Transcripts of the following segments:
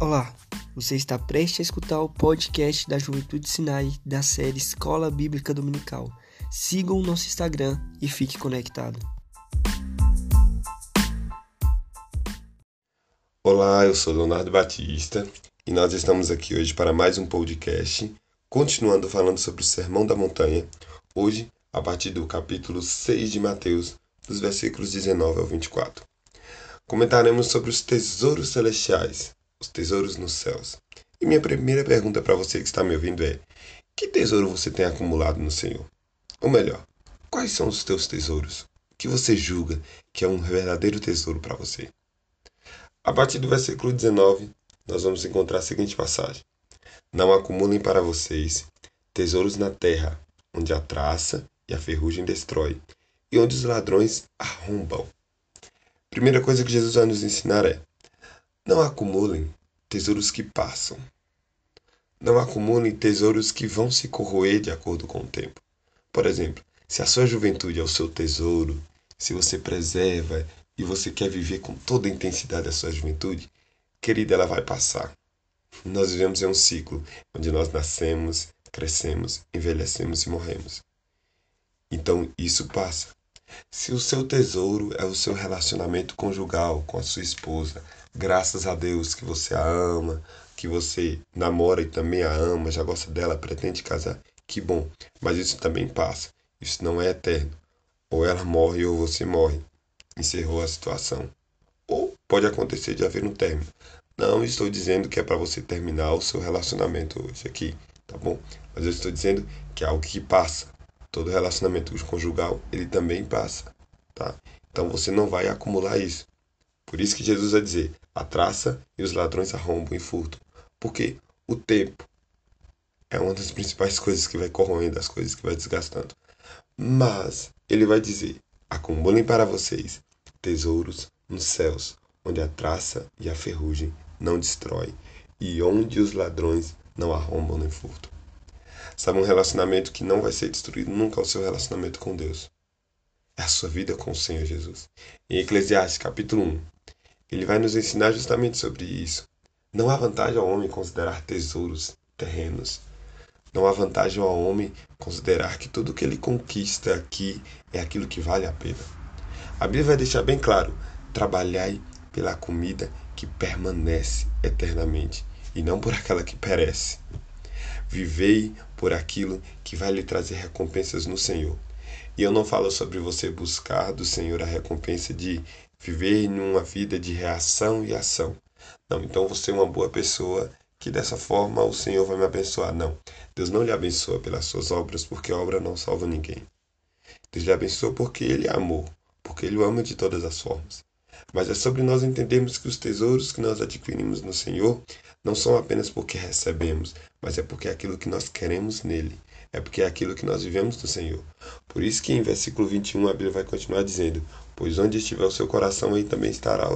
Olá, você está prestes a escutar o podcast da Juventude Sinai da série Escola Bíblica Dominical. Sigam o nosso Instagram e fique conectado. Olá, eu sou Leonardo Batista e nós estamos aqui hoje para mais um podcast, continuando falando sobre o Sermão da Montanha, hoje a partir do capítulo 6 de Mateus, dos versículos 19 ao 24. Comentaremos sobre os tesouros celestiais, os tesouros nos céus. E minha primeira pergunta para você que está me ouvindo é: que tesouro você tem acumulado no Senhor? Ou melhor, quais são os teus tesouros? O que você julga que é um verdadeiro tesouro para você? A partir do versículo 19, nós vamos encontrar a seguinte passagem: Não acumulem para vocês tesouros na terra, onde a traça e a ferrugem destrói, e onde os ladrões arrombam. Primeira coisa que Jesus vai nos ensinar é: não acumulem tesouros que passam. Não acumulem tesouros que vão se corroer de acordo com o tempo. Por exemplo, se a sua juventude é o seu tesouro, se você preserva e você quer viver com toda a intensidade a sua juventude, querida, ela vai passar. Nós vivemos em um ciclo onde nós nascemos, crescemos, envelhecemos e morremos. Então isso passa. Se o seu tesouro é o seu relacionamento conjugal com a sua esposa, graças a Deus que você a ama, que você namora e também a ama, já gosta dela, pretende casar, que bom. Mas isso também passa. Isso não é eterno. Ou ela morre ou você morre. Encerrou a situação. Ou pode acontecer de haver um término. Não estou dizendo que é para você terminar o seu relacionamento hoje aqui, tá bom? Mas eu estou dizendo que é algo que passa todo relacionamento conjugal, ele também passa, tá? Então você não vai acumular isso. Por isso que Jesus vai dizer: a traça e os ladrões arrombam e furtam. Porque o tempo é uma das principais coisas que vai corroendo, as coisas que vai desgastando. Mas ele vai dizer: acumulem para vocês tesouros nos céus, onde a traça e a ferrugem não destrói, e onde os ladrões não arrombam nem furtam. Sabe, um relacionamento que não vai ser destruído nunca é o seu relacionamento com Deus. É a sua vida com o Senhor Jesus. Em Eclesiastes capítulo 1, ele vai nos ensinar justamente sobre isso. Não há vantagem ao homem considerar tesouros terrenos. Não há vantagem ao homem considerar que tudo que ele conquista aqui é aquilo que vale a pena. A Bíblia vai deixar bem claro: trabalhai pela comida que permanece eternamente e não por aquela que perece. Vivei por aquilo que vai lhe trazer recompensas no Senhor. E eu não falo sobre você buscar do Senhor a recompensa de viver em uma vida de reação e ação. Não, então você é uma boa pessoa que dessa forma o Senhor vai me abençoar. Não, Deus não lhe abençoa pelas suas obras, porque a obra não salva ninguém. Deus lhe abençoa porque Ele é amor, porque Ele o ama de todas as formas. Mas é sobre nós entendermos que os tesouros que nós adquirimos no Senhor não são apenas porque recebemos, mas é porque é aquilo que nós queremos nele. É porque é aquilo que nós vivemos do Senhor. Por isso que em versículo 21 a Bíblia vai continuar dizendo: Pois onde estiver o seu coração, aí também estará,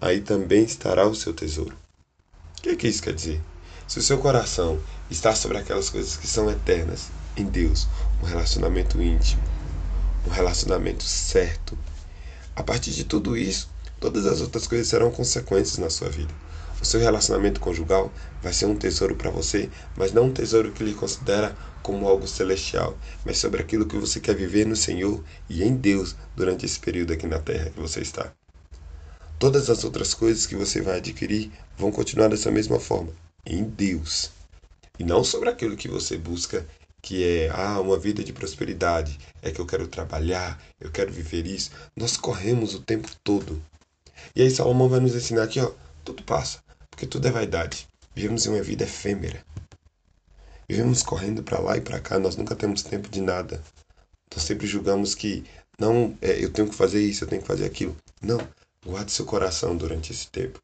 aí também estará o seu tesouro. O que, é que isso quer dizer? Se o seu coração está sobre aquelas coisas que são eternas, em Deus, um relacionamento íntimo, um relacionamento certo, a partir de tudo isso, todas as outras coisas serão consequências na sua vida. O seu relacionamento conjugal vai ser um tesouro para você, mas não um tesouro que lhe considera como algo celestial, mas sobre aquilo que você quer viver no Senhor e em Deus durante esse período aqui na terra que você está. Todas as outras coisas que você vai adquirir vão continuar dessa mesma forma, em Deus. E não sobre aquilo que você busca, que é ah, uma vida de prosperidade, é que eu quero trabalhar, eu quero viver isso. Nós corremos o tempo todo. E aí Salomão vai nos ensinar aqui, ó, tudo passa. Porque tudo é vaidade. Vivemos em uma vida efêmera. Vivemos correndo para lá e para cá, nós nunca temos tempo de nada. Nós sempre julgamos que não, é, eu tenho que fazer isso, eu tenho que fazer aquilo. Não, guarde seu coração durante esse tempo.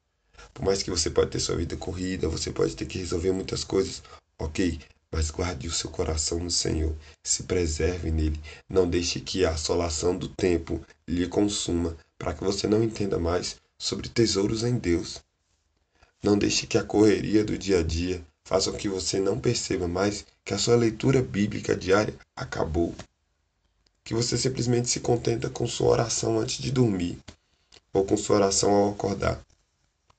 Por mais que você pode ter sua vida corrida, você pode ter que resolver muitas coisas, ok, mas guarde o seu coração no Senhor, se preserve nele, não deixe que a assolação do tempo lhe consuma, para que você não entenda mais sobre tesouros em Deus. Não deixe que a correria do dia a dia faça com que você não perceba mais que a sua leitura bíblica diária acabou. Que você simplesmente se contenta com sua oração antes de dormir ou com sua oração ao acordar.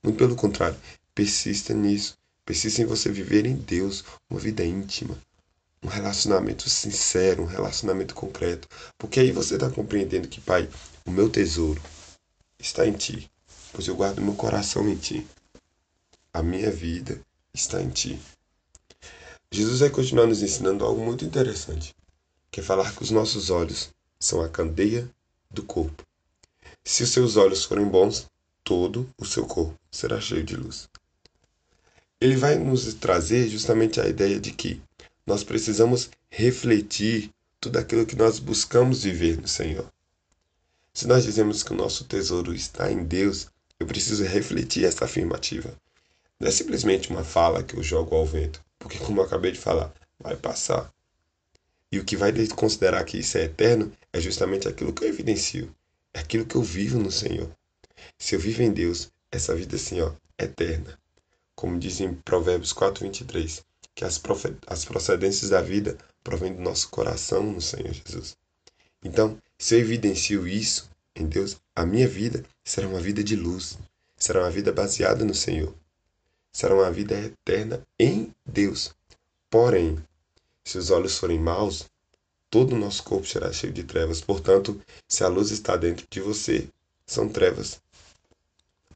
Muito pelo contrário, Persista nisso. Persista em você viver em Deus uma vida íntima, um relacionamento sincero, um relacionamento concreto. Porque aí você está compreendendo que, Pai, o meu tesouro está em Ti, pois eu guardo meu coração em Ti. A minha vida está em Ti. Jesus vai continuar nos ensinando algo muito interessante, que é falar que os nossos olhos são a candeia do corpo. Se os seus olhos forem bons, todo o seu corpo será cheio de luz. Ele vai nos trazer justamente a ideia de que nós precisamos refletir tudo aquilo que nós buscamos viver no Senhor. Se nós dizemos que o nosso tesouro está em Deus, eu preciso refletir essa afirmativa. Não é simplesmente uma fala que eu jogo ao vento, porque, como eu acabei de falar, vai passar. E o que vai considerar que isso é eterno é justamente aquilo que eu evidencio, é aquilo que eu vivo no Senhor. Se eu vivo em Deus, essa vida assim, ó, é eterna. Como diz em Provérbios 4:23, que as, as procedências da vida provêm do nosso coração no Senhor Jesus. Então, se eu evidencio isso em Deus, a minha vida será uma vida de luz, será uma vida baseada no Senhor, será uma vida eterna em Deus. Porém, se os olhos forem maus, todo o nosso corpo será cheio de trevas. Portanto, se a luz está dentro de você, são trevas.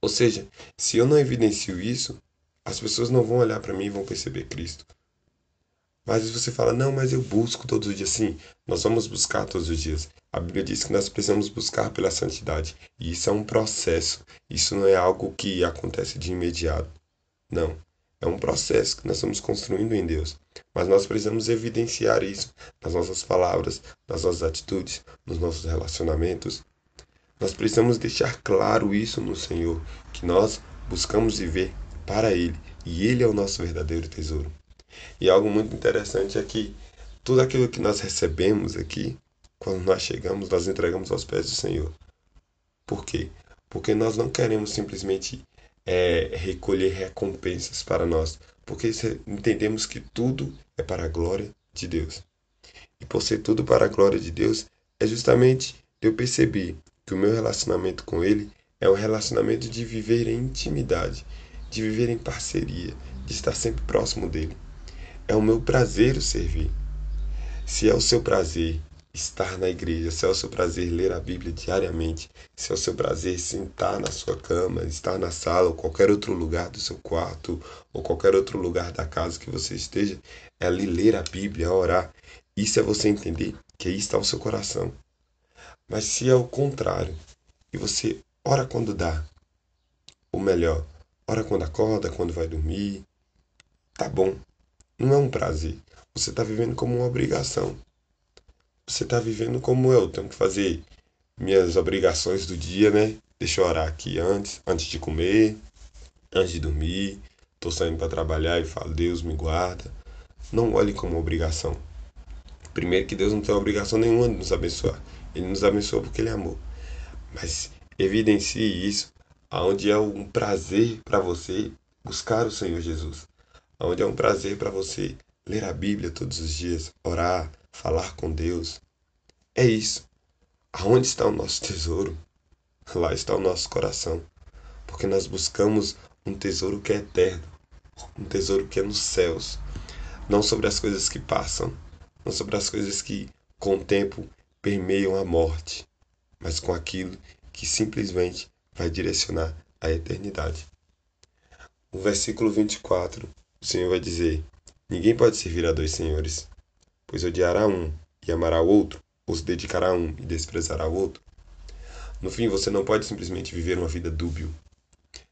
Ou seja, se eu não evidencio isso, as pessoas não vão olhar para mim e vão perceber Cristo. Mas você fala, não, mas eu busco todos os dias. Sim, nós vamos buscar todos os dias. A Bíblia diz que nós precisamos buscar pela santidade. E isso é um processo. Isso não é algo que acontece de imediato. Não. É um processo que nós estamos construindo em Deus. Mas nós precisamos evidenciar isso nas nossas palavras, nas nossas atitudes, nos nossos relacionamentos. Nós precisamos deixar claro isso no Senhor, que nós buscamos viver para Ele e Ele é o nosso verdadeiro tesouro. E algo muito interessante é que tudo aquilo que nós recebemos aqui, quando nós chegamos, nós entregamos aos pés do Senhor. Por quê? Porque nós não queremos simplesmente é, recolher recompensas para nós, porque entendemos que tudo é para a glória de Deus. E por ser tudo para a glória de Deus, é justamente eu perceber que o meu relacionamento com Ele é um relacionamento de viver em intimidade, de viver em parceria, de estar sempre próximo dele. É o meu prazer o servir. Se é o seu prazer estar na igreja, se é o seu prazer ler a Bíblia diariamente, se é o seu prazer sentar na sua cama, estar na sala ou qualquer outro lugar do seu quarto ou qualquer outro lugar da casa que você esteja, é ali ler a Bíblia, orar. Isso é você entender que aí está o seu coração. Mas se é o contrário, e você ora quando dá, ou melhor, ora quando acorda, quando vai dormir, tá bom, não é um prazer. Você está vivendo como uma obrigação. Você está vivendo como eu. Tenho que fazer minhas obrigações do dia, né? Deixa eu orar aqui antes, antes de comer, antes de dormir. Estou saindo para trabalhar e falo, Deus me guarda. Não olhe como obrigação. Primeiro que Deus não tem obrigação nenhuma de nos abençoar. Ele nos abençoou porque Ele amou. Mas evidencie isso aonde é um prazer para você buscar o Senhor Jesus onde é um prazer para você ler a Bíblia todos os dias, orar, falar com Deus. É isso. Aonde está o nosso tesouro? Lá está o nosso coração. Porque nós buscamos um tesouro que é eterno, um tesouro que é nos céus, não sobre as coisas que passam, não sobre as coisas que com o tempo permeiam a morte, mas com aquilo que simplesmente vai direcionar a eternidade. O versículo 24 o Senhor vai dizer: Ninguém pode servir a dois senhores, pois odiará um e amará o outro, ou se dedicará a um e desprezará o outro. No fim, você não pode simplesmente viver uma vida dúbio.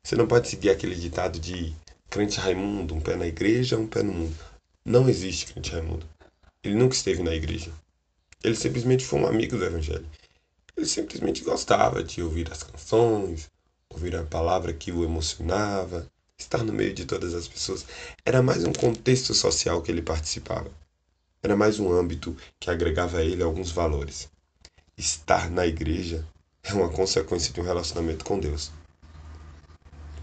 Você não pode seguir aquele ditado de crente Raimundo, um pé na igreja, um pé no mundo. Não existe crente Raimundo. Ele nunca esteve na igreja. Ele simplesmente foi um amigo do Evangelho. Ele simplesmente gostava de ouvir as canções, ouvir a palavra que o emocionava, estar no meio de todas as pessoas. Era mais um contexto social que ele participava. Era mais um âmbito que agregava a ele alguns valores. Estar na igreja é uma consequência de um relacionamento com Deus.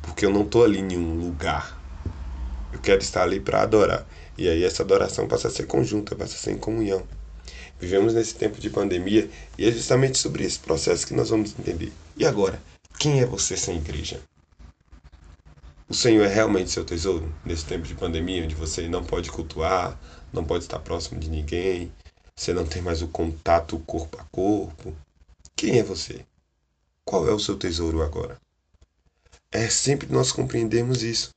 Porque eu não estou ali em um lugar. Eu quero estar ali para adorar. E aí essa adoração passa a ser conjunta, passa a ser em comunhão. Vivemos nesse tempo de pandemia e é justamente sobre esse processo que nós vamos entender. E agora, quem é você sem igreja? O Senhor é realmente seu tesouro nesse tempo de pandemia, onde você não pode cultuar, não pode estar próximo de ninguém, você não tem mais o contato corpo a corpo. Quem é você? Qual é o seu tesouro agora? É sempre nós compreendemos isso.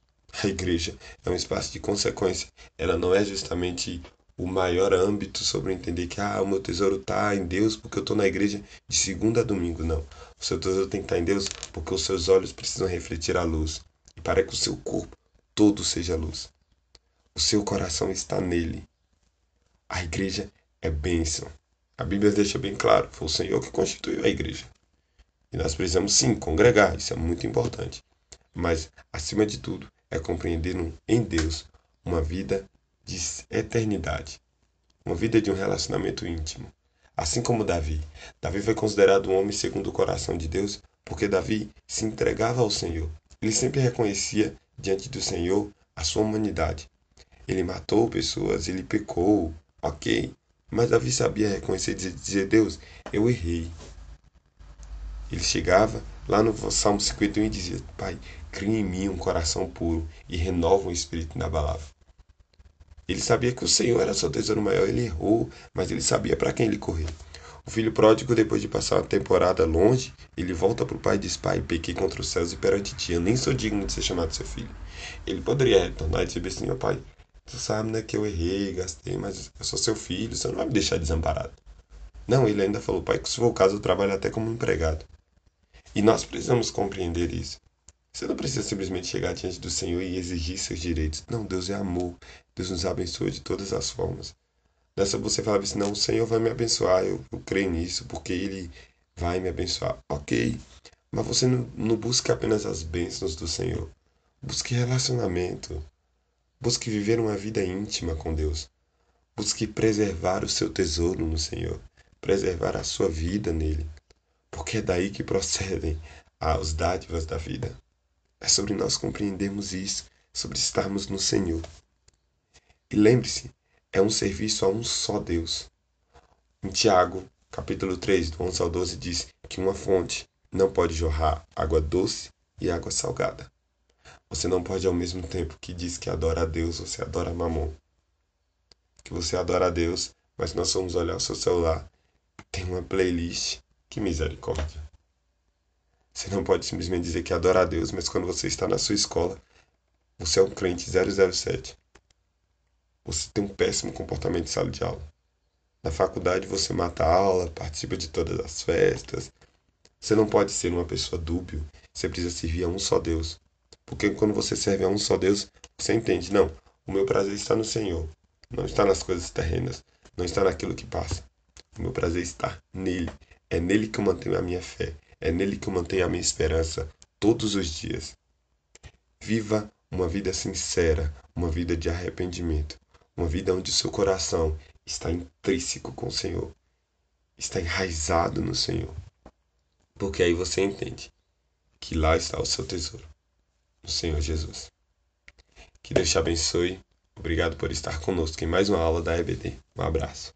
A igreja é um espaço de consequência. Ela não é justamente o maior âmbito sobre entender que ah, o meu tesouro está em Deus porque eu estou na igreja de segunda a domingo. Não. O seu tesouro tem que estar tá em Deus porque os seus olhos precisam refletir a luz. E para que o seu corpo todo seja luz. O seu coração está nele. A igreja é bênção. A Bíblia deixa bem claro: foi o Senhor que constituiu a igreja. E nós precisamos sim congregar, isso é muito importante. Mas, acima de tudo, é compreender em Deus uma vida de eternidade, uma vida de um relacionamento íntimo. Assim como Davi. Davi foi considerado um homem segundo o coração de Deus porque Davi se entregava ao Senhor. Ele sempre reconhecia diante do Senhor a sua humanidade. Ele matou pessoas, ele pecou, ok. Mas Davi sabia reconhecer e dizer, Deus, eu errei. Ele chegava lá no Salmo 51 e dizia, Pai, cria em mim um coração puro e renova um espírito inabalável. Ele sabia que o Senhor era seu tesouro maior, ele errou, mas ele sabia para quem ele correr. O filho pródigo, depois de passar uma temporada longe, ele volta para o pai e diz: Pai, pequei contra os céus e perante ti, eu nem sou digno de ser chamado seu filho. Ele poderia retornar e dizer assim: Meu pai, Tu sabe, né, que eu errei, gastei, mas eu sou seu filho, você não vai me deixar desamparado. Não, ele ainda falou, pai, que se for o caso, eu trabalho até como empregado. E nós precisamos compreender isso. Você não precisa simplesmente chegar diante do Senhor e exigir seus direitos. Não, Deus é amor. Deus nos abençoa de todas as formas. Nessa você falava assim, não, o Senhor vai me abençoar, eu, eu creio nisso, porque Ele vai me abençoar. Ok, mas você não, não busca apenas as bênçãos do Senhor. Busque relacionamento. Busque viver uma vida íntima com Deus. Busque preservar o seu tesouro no Senhor, preservar a sua vida nele, porque é daí que procedem as dádivas da vida. É sobre nós compreendermos isso, sobre estarmos no Senhor. E lembre-se, é um serviço a um só Deus. Em Tiago, capítulo 3, do 11 ao 12, diz que uma fonte não pode jorrar água doce e água salgada. Você não pode ao mesmo tempo que diz que adora a Deus, você adora Mamon. Que você adora a Deus, mas nós vamos olhar o seu celular, tem uma playlist. Que misericórdia. Você não pode simplesmente dizer que adora a Deus, mas quando você está na sua escola, você é um crente 007. Você tem um péssimo comportamento em sala de aula. Na faculdade você mata a aula, participa de todas as festas. Você não pode ser uma pessoa dúbio. Você precisa servir a um só Deus. Porque quando você serve a um só Deus, você entende, não, o meu prazer está no Senhor, não está nas coisas terrenas, não está naquilo que passa. O meu prazer está nele. É nele que eu mantenho a minha fé, é nele que eu mantenho a minha esperança todos os dias. Viva uma vida sincera, uma vida de arrependimento, uma vida onde o seu coração está intrínseco com o Senhor, está enraizado no Senhor. Porque aí você entende que lá está o seu tesouro do Senhor Jesus. Que Deus te abençoe. Obrigado por estar conosco em mais uma aula da EBD. Um abraço.